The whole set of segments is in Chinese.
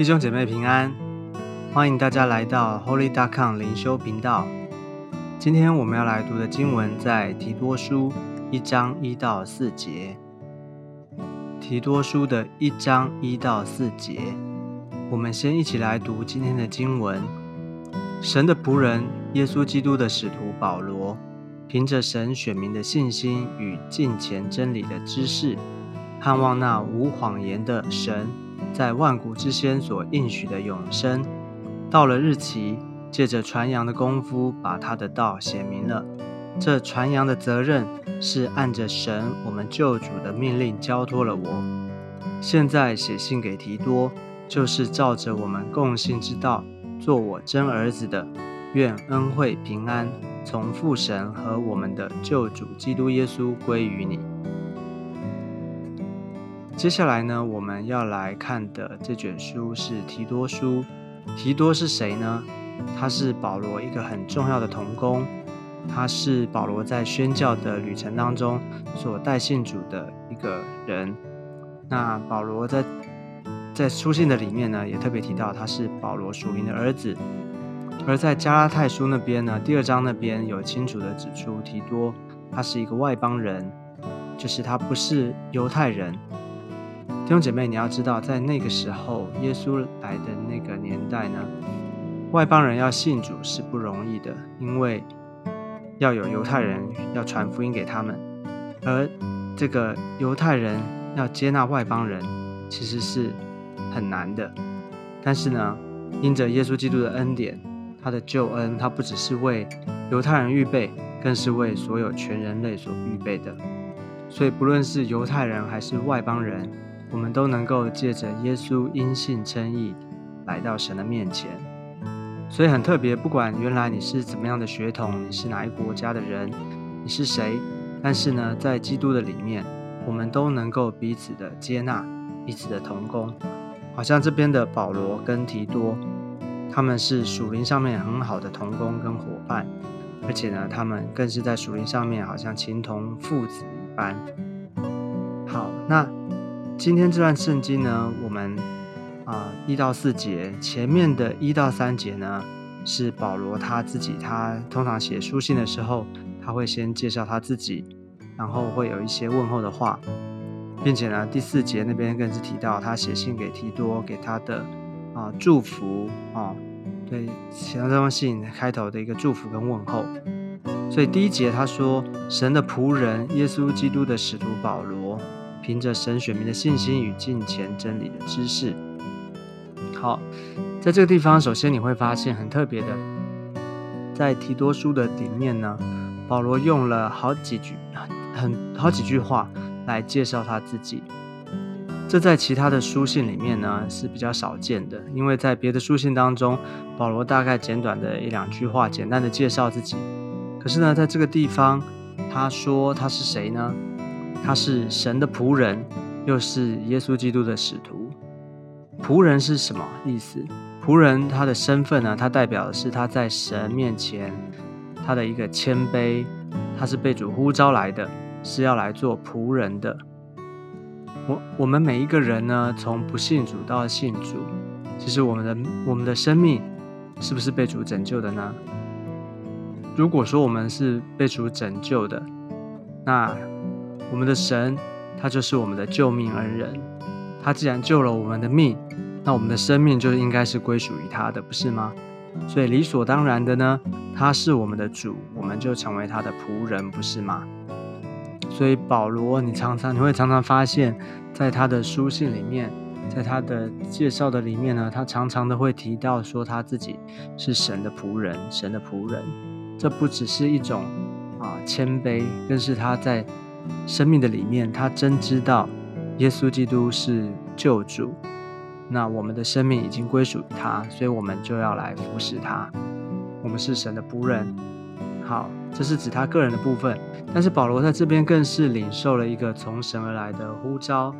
弟兄姐妹平安，欢迎大家来到 Holy Dot Com 灵修频道。今天我们要来读的经文在提多书一章一到四节。提多书的一章一到四节，我们先一起来读今天的经文。神的仆人耶稣基督的使徒保罗，凭着神选民的信心与近前真理的知识，盼望那无谎言的神。在万古之先所应许的永生，到了日期，借着传扬的功夫，把他的道写明了。这传扬的责任是按着神我们救主的命令交托了我。现在写信给提多，就是照着我们共信之道，做我真儿子的。愿恩惠平安从父神和我们的救主基督耶稣归于你。接下来呢，我们要来看的这卷书是提多书。提多是谁呢？他是保罗一个很重要的同工，他是保罗在宣教的旅程当中所带信主的一个人。那保罗在在书信的里面呢，也特别提到他是保罗属灵的儿子。而在加拉太书那边呢，第二章那边有清楚的指出，提多他是一个外邦人，就是他不是犹太人。弟兄姐妹，你要知道，在那个时候，耶稣来的那个年代呢，外邦人要信主是不容易的，因为要有犹太人要传福音给他们，而这个犹太人要接纳外邦人，其实是很难的。但是呢，因着耶稣基督的恩典，他的救恩，他不只是为犹太人预备，更是为所有全人类所预备的。所以，不论是犹太人还是外邦人，我们都能够借着耶稣因信称义来到神的面前，所以很特别。不管原来你是怎么样的血统，你是哪一国家的人，你是谁，但是呢，在基督的里面，我们都能够彼此的接纳，彼此的同工。好像这边的保罗跟提多，他们是属灵上面很好的同工跟伙伴，而且呢，他们更是在属灵上面好像情同父子一般。好，那。今天这段圣经呢，我们啊一到四节，前面的一到三节呢，是保罗他自己，他通常写书信的时候，他会先介绍他自己，然后会有一些问候的话，并且呢，第四节那边更是提到他写信给提多，给他的啊祝福啊，对，写到这封信开头的一个祝福跟问候。所以第一节他说，神的仆人耶稣基督的使徒保罗。凭着神选民的信心与近前真理的知识，好，在这个地方，首先你会发现很特别的，在提多书的里面呢，保罗用了好几句很好几句话来介绍他自己。这在其他的书信里面呢是比较少见的，因为在别的书信当中，保罗大概简短的一两句话，简单的介绍自己。可是呢，在这个地方，他说他是谁呢？他是神的仆人，又是耶稣基督的使徒。仆人是什么意思？仆人他的身份呢？他代表的是他在神面前他的一个谦卑。他是被主呼召来的，是要来做仆人的。我我们每一个人呢，从不信主到信主，其实我们的我们的生命是不是被主拯救的呢？如果说我们是被主拯救的，那我们的神，他就是我们的救命恩人。他既然救了我们的命，那我们的生命就应该是归属于他的，不是吗？所以理所当然的呢，他是我们的主，我们就成为他的仆人，不是吗？所以保罗，你常常你会常常发现，在他的书信里面，在他的介绍的里面呢，他常常的会提到说他自己是神的仆人，神的仆人。这不只是一种啊谦卑，更是他在。生命的里面，他真知道耶稣基督是救主，那我们的生命已经归属于他，所以我们就要来服侍他。我们是神的仆人。好，这是指他个人的部分。但是保罗在这边更是领受了一个从神而来的呼召，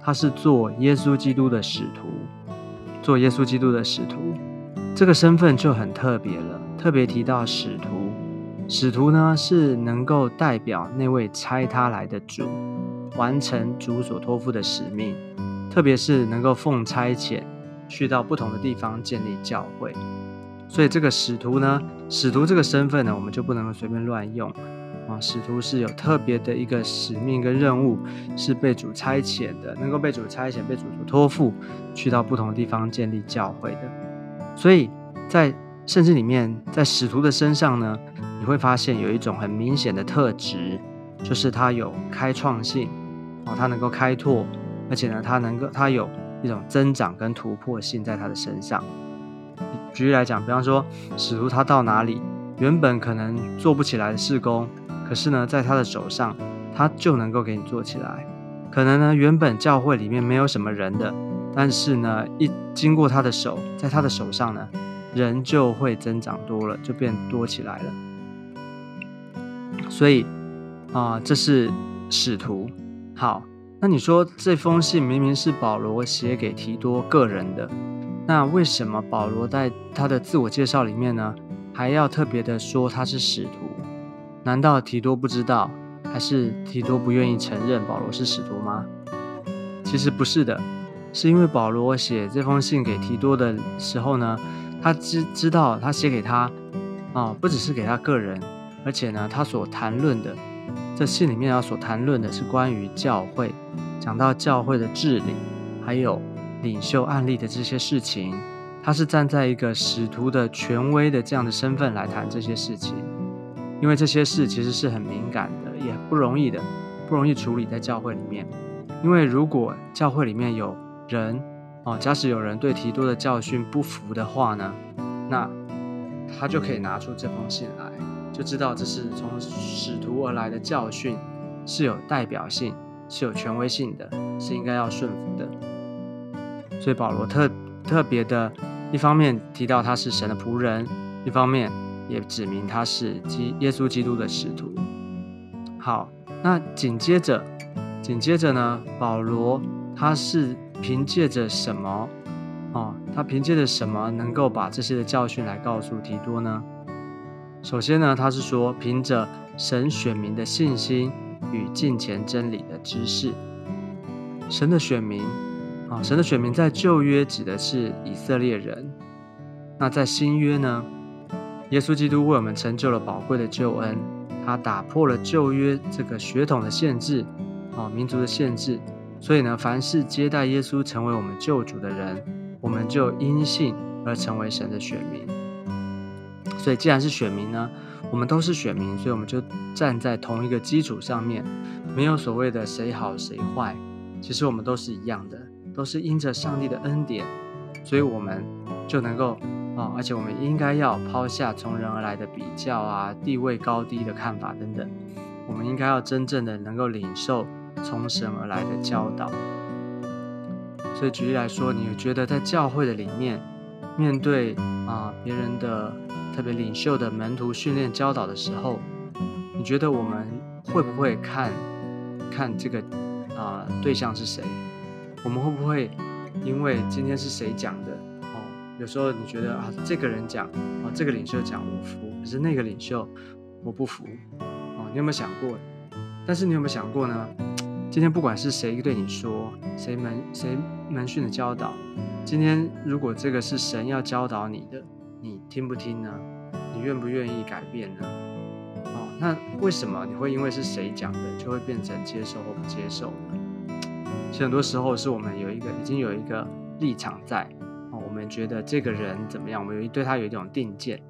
他是做耶稣基督的使徒，做耶稣基督的使徒，这个身份就很特别了。特别提到使徒。使徒呢，是能够代表那位差他来的主，完成主所托付的使命，特别是能够奉差遣去到不同的地方建立教会。所以这个使徒呢，使徒这个身份呢，我们就不能随便乱用啊。使徒是有特别的一个使命跟任务，是被主差遣的，能够被主差遣、被主所托付，去到不同的地方建立教会的。所以在圣经里面，在使徒的身上呢，你会发现有一种很明显的特质，就是他有开创性哦，他能够开拓，而且呢，他能够他有一种增长跟突破性在他的身上。举例来讲，比方说使徒他到哪里，原本可能做不起来的事工，可是呢，在他的手上，他就能够给你做起来。可能呢，原本教会里面没有什么人的，但是呢，一经过他的手，在他的手上呢，人就会增长多了，就变多起来了。所以啊，这是使徒。好，那你说这封信明明是保罗写给提多个人的。那为什么保罗在他的自我介绍里面呢，还要特别的说他是使徒？难道提多不知道，还是提多不愿意承认保罗是使徒吗？其实不是的，是因为保罗写这封信给提多的时候呢，他知知道他写给他啊，不只是给他个人，而且呢，他所谈论的这信里面要所谈论的是关于教会，讲到教会的治理，还有。领袖案例的这些事情，他是站在一个使徒的权威的这样的身份来谈这些事情，因为这些事其实是很敏感的，也不容易的，不容易处理在教会里面。因为如果教会里面有人哦，假使有人对提多的教训不服的话呢，那他就可以拿出这封信来，就知道这是从使徒而来的教训，是有代表性，是有权威性的，是应该要顺服的。所以保罗特特别的，一方面提到他是神的仆人，一方面也指明他是基耶稣基督的使徒。好，那紧接着，紧接着呢，保罗他是凭借着什么？哦，他凭借着什么能够把这些的教训来告诉提多呢？首先呢，他是说凭着神选民的信心与近前真理的知识，神的选民。啊，神的选民在旧约指的是以色列人，那在新约呢？耶稣基督为我们成就了宝贵的救恩，他打破了旧约这个血统的限制，啊，民族的限制。所以呢，凡是接待耶稣成为我们救主的人，我们就因信而成为神的选民。所以既然是选民呢，我们都是选民，所以我们就站在同一个基础上面，没有所谓的谁好谁坏，其实我们都是一样的。都是因着上帝的恩典，所以我们就能够啊，而且我们应该要抛下从人而来的比较啊、地位高低的看法等等，我们应该要真正的能够领受从神而来的教导。所以举例来说，你觉得在教会的里面，面对啊别人的特别领袖的门徒训练教导的时候，你觉得我们会不会看看这个啊对象是谁？我们会不会因为今天是谁讲的哦？有时候你觉得啊，这个人讲啊，这个领袖讲我服，可是那个领袖我不服哦。你有没有想过？但是你有没有想过呢？今天不管是谁对你说，谁门谁门训的教导，今天如果这个是神要教导你的，听不听呢？你愿不愿意改变呢？哦，那为什么你会因为是谁讲的，就会变成接受或不接受呢？其实很多时候是我们有一个已经有一个立场在哦，我们觉得这个人怎么样，我们有对他有一种定见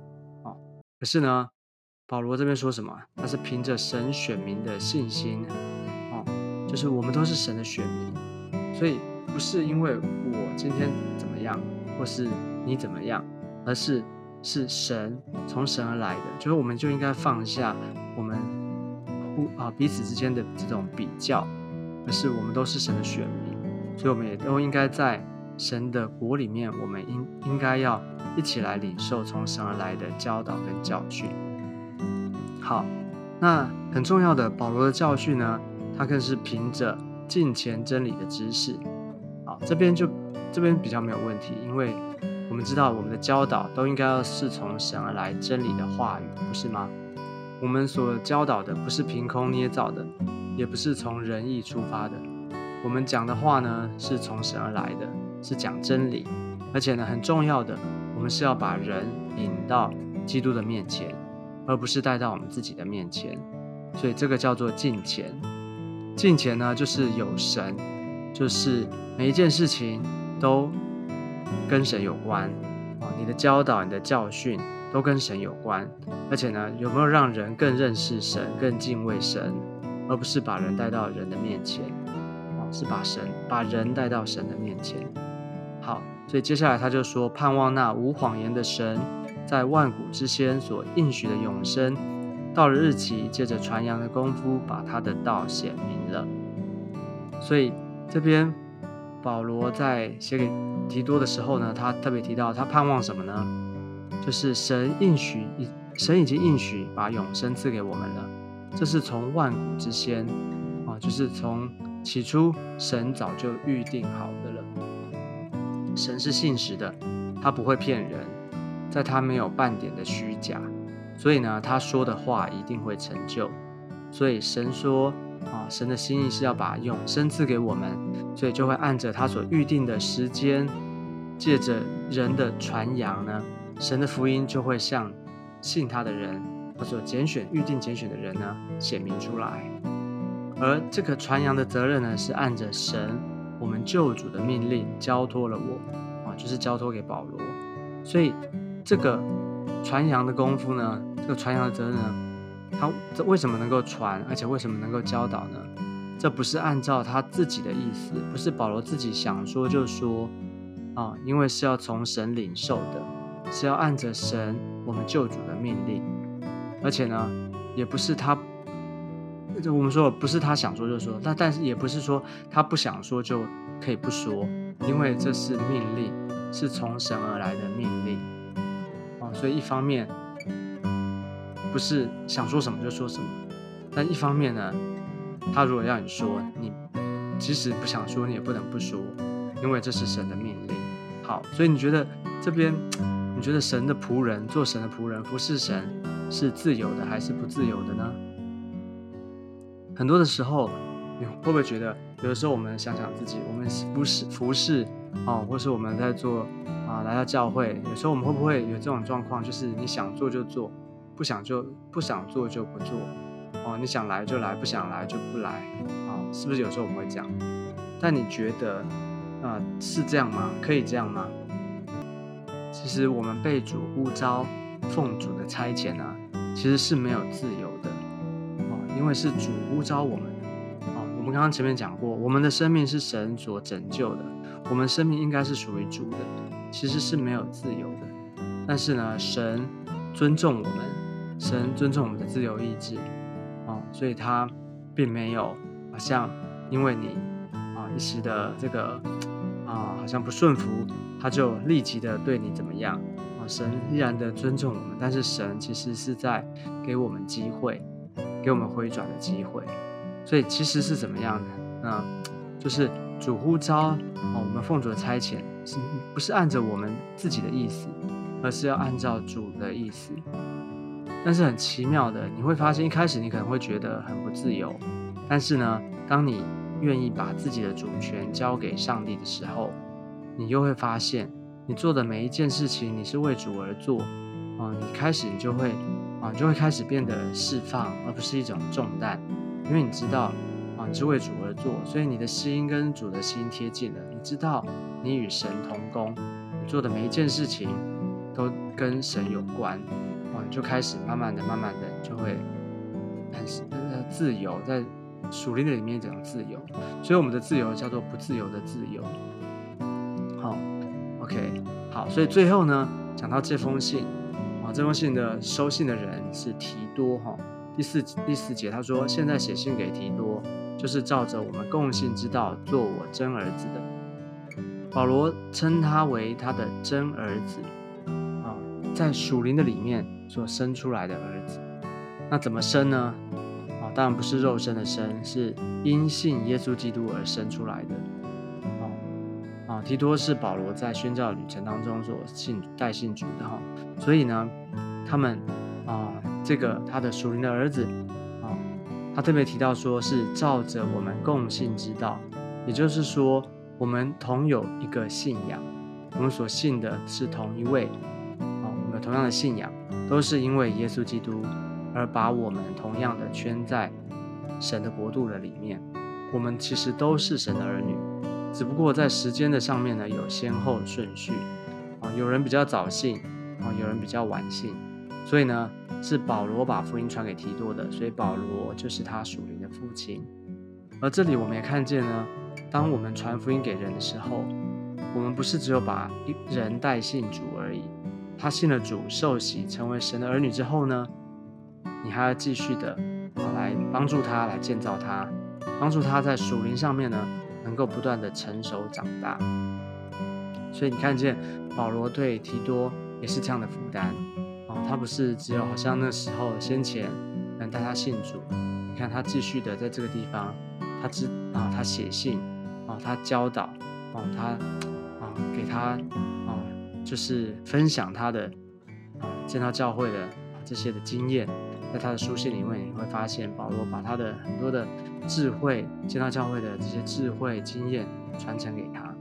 哦。可是呢，保罗这边说什么？他是凭着神选民的信心哦，就是我们都是神的选民，所以不是因为我今天怎么样，或是你怎么样，而是是神从神而来的，就是我们就应该放下我们互啊彼此之间的这种比较。可是我们都是神的选民，所以我们也都应该在神的国里面，我们应应该要一起来领受从神而来的教导跟教训。好，那很重要的保罗的教训呢，他更是凭着近前真理的知识。好，这边就这边比较没有问题，因为我们知道我们的教导都应该要是从神而来真理的话语，不是吗？我们所教导的不是凭空捏造的。也不是从仁义出发的，我们讲的话呢，是从神而来的，是讲真理，而且呢，很重要的，我们是要把人引到基督的面前，而不是带到我们自己的面前。所以这个叫做敬虔。敬虔呢，就是有神，就是每一件事情都跟神有关啊。你的教导、你的教训都跟神有关，而且呢，有没有让人更认识神、更敬畏神，而不是把人带到人的面前啊？是把神、把人带到神的面前。好，所以接下来他就说，盼望那无谎言的神，在万古之先所应许的永生。到了日期，借着传扬的功夫，把他的道显明了。所以这边保罗在写给提多的时候呢，他特别提到他盼望什么呢？就是神应许，神已经应许把永生赐给我们了。这是从万古之先啊，就是从起初神早就预定好的了。神是信实的，他不会骗人，在他没有半点的虚假。所以呢，他说的话一定会成就。所以神说啊，神的心意是要把永生赐给我们，所以就会按着他所预定的时间，借着人的传扬呢，神的福音就会向信他的人，他所拣选预定拣选的人呢，显明出来。而这个传扬的责任呢，是按着神我们救主的命令交托了我啊，就是交托给保罗。所以这个。传扬的功夫呢？这个传扬的责任呢？他这为什么能够传，而且为什么能够教导呢？这不是按照他自己的意思，不是保罗自己想说就说啊，因为是要从神领受的，是要按着神我们救主的命令，而且呢，也不是他，我们说不是他想说就说，但但是也不是说他不想说就可以不说，因为这是命令，是从神而来的命令。啊所以一方面不是想说什么就说什么，但一方面呢，他如果要你说，你即使不想说，你也不能不说，因为这是神的命令。好，所以你觉得这边，你觉得神的仆人做神的仆人服侍神是自由的还是不自由的呢？很多的时候，你会不会觉得，有的时候我们想想自己，我们不是服侍哦，或是我们在做。啊，来到教会，有时候我们会不会有这种状况？就是你想做就做，不想就不想做就不做。哦，你想来就来，不想来就不来。啊，是不是有时候我们会这样？但你觉得，啊，是这样吗？可以这样吗？其实我们被主呼召，奉主的差遣呢，其实是没有自由的。哦，因为是主呼召我们。哦，我们刚刚前面讲过，我们的生命是神所拯救的，我们生命应该是属于主的。其实是没有自由的，但是呢，神尊重我们，神尊重我们的自由意志，啊，所以他并没有好像因为你啊一时的这个啊好像不顺服，他就立即的对你怎么样啊？神依然的尊重我们，但是神其实是在给我们机会，给我们回转的机会，所以其实是怎么样的？那就是主呼召啊，我们奉主的差遣。是不是按着我们自己的意思，而是要按照主的意思？但是很奇妙的，你会发现一开始你可能会觉得很不自由，但是呢，当你愿意把自己的主权交给上帝的时候，你又会发现，你做的每一件事情，你是为主而做啊！你开始你就会啊，你就会开始变得释放，而不是一种重担，因为你知道啊，你是为主而做，所以你的心跟主的心贴近了，你知道。你与神同工，你做的每一件事情都跟神有关，就开始慢慢的、慢慢的就会很呃自由，在属灵的里面讲自由，所以我们的自由叫做不自由的自由。好，OK，好，所以最后呢，讲到这封信，啊，这封信的收信的人是提多，哈，第四第四节他说，现在写信给提多，就是照着我们共信之道做我真儿子的。保罗称他为他的真儿子，在属灵的里面所生出来的儿子。那怎么生呢？啊，当然不是肉身的生，是因信耶稣基督而生出来的。啊啊，提多是保罗在宣教旅程当中所信带信主的哈，所以呢，他们啊，这个他的属灵的儿子啊，他特别提到说是照着我们共信之道，也就是说。我们同有一个信仰，我们所信的是同一位，有同样的信仰，都是因为耶稣基督而把我们同样的圈在神的国度的里面。我们其实都是神的儿女，只不过在时间的上面呢有先后顺序，啊，有人比较早信，啊，有人比较晚信，所以呢是保罗把福音传给提多的，所以保罗就是他属灵的父亲。而这里我们也看见呢，当我们传福音给人的时候，我们不是只有把一人带信主而已，他信了主，受洗成为神的儿女之后呢，你还要继续的啊来帮助他，来建造他，帮助他在属灵上面呢能够不断的成熟长大。所以你看见保罗对提多也是这样的负担哦，他不是只有好像那时候先前能带他信主，你看他继续的在这个地方，他知啊他写信啊他教导哦他啊。给他，就是分享他的啊，见到教会的这些的经验，在他的书信里面，你会发现保罗把他的很多的智慧，见到教会的这些智慧经验传承给他。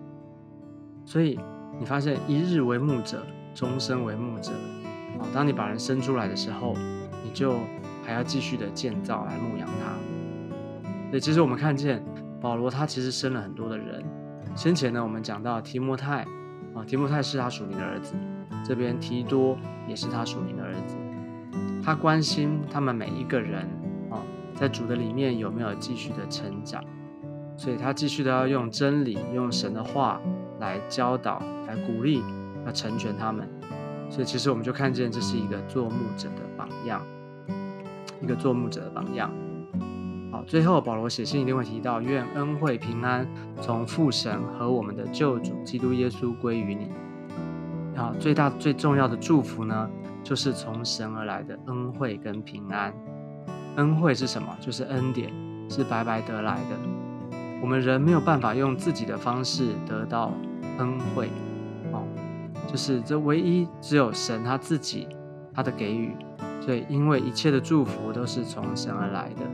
所以你发现一日为牧者，终身为牧者啊。当你把人生出来的时候，你就还要继续的建造来牧养他。所以其实我们看见保罗他其实生了很多的人。先前呢，我们讲到提摩太，啊，提摩太是他属灵的儿子，这边提多也是他属灵的儿子，他关心他们每一个人，啊，在主的里面有没有继续的成长，所以他继续的要用真理，用神的话来教导，来鼓励，要成全他们，所以其实我们就看见这是一个做牧者的榜样，一个做牧者的榜样。最后，保罗写信一定会提到：愿恩惠平安从父神和我们的救主基督耶稣归于你。好，最大最重要的祝福呢，就是从神而来的恩惠跟平安。恩惠是什么？就是恩典，是白白得来的。我们人没有办法用自己的方式得到恩惠，哦，就是这唯一只有神他自己他的给予。所以，因为一切的祝福都是从神而来的。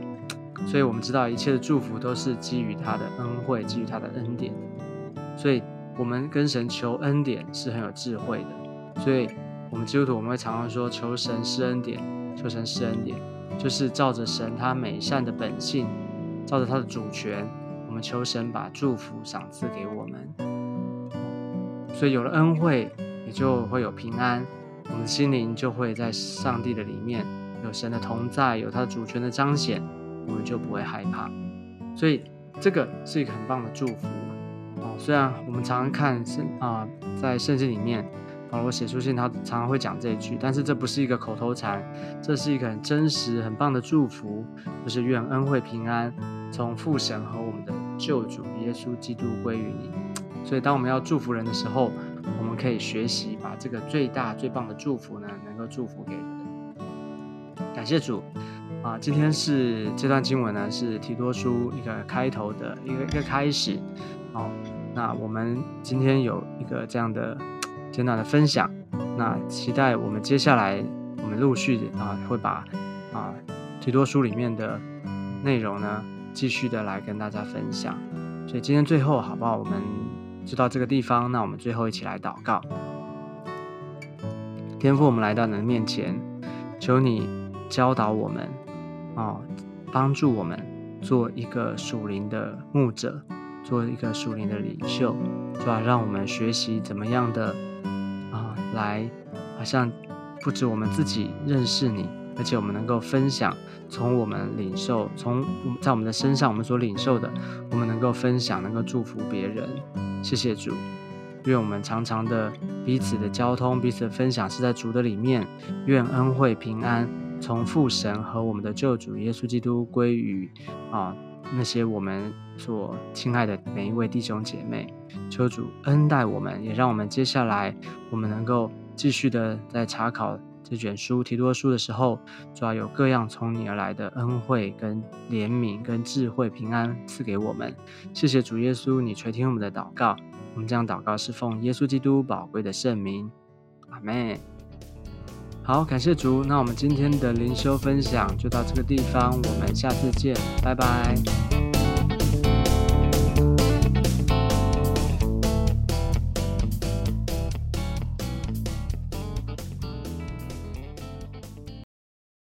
所以我们知道一切的祝福都是基于他的恩惠，基于他的恩典。所以，我们跟神求恩典是很有智慧的。所以，我们基督徒我们会常常说：求神施恩典，求神施恩典，就是照着神他美善的本性，照着他的主权，我们求神把祝福赏赐给我们。所以，有了恩惠，也就会有平安，我们的心灵就会在上帝的里面有神的同在，有他的主权的彰显。我们就不会害怕，所以这个是一个很棒的祝福哦。虽然我们常常看圣啊，在圣经里面，保罗写书信，他常常会讲这一句，但是这不是一个口头禅，这是一个很真实、很棒的祝福，就是愿恩惠平安从父神和我们的救主耶稣基督归于你。所以，当我们要祝福人的时候，我们可以学习把这个最大、最棒的祝福呢，能够祝福给人。感谢主。啊，今天是这段经文呢，是提多书一个开头的一个一个开始。好，那我们今天有一个这样的简短的分享。那期待我们接下来我们陆续啊会把啊提多书里面的内容呢继续的来跟大家分享。所以今天最后好不好？我们就到这个地方。那我们最后一起来祷告。天父，我们来到你的面前，求你教导我们。哦，帮助我们做一个属灵的牧者，做一个属灵的领袖，是吧？让我们学习怎么样的啊，来好像不止我们自己认识你，而且我们能够分享，从我们领受，从在我们的身上我们所领受的，我们能够分享，能够祝福别人。谢谢主，愿我们常常的彼此的交通，彼此的分享是在主的里面，愿恩惠平安。从父神和我们的救主耶稣基督归于啊那些我们所亲爱的每一位弟兄姐妹，求主恩待我们，也让我们接下来我们能够继续的在查考这卷书提多书的时候，主要有各样从你而来的恩惠跟怜悯跟智慧平安赐给我们。谢谢主耶稣，你垂听我们的祷告，我们这样祷告是奉耶稣基督宝贵的圣名，阿门。好，感谢竹。那我们今天的灵修分享就到这个地方，我们下次见，拜拜。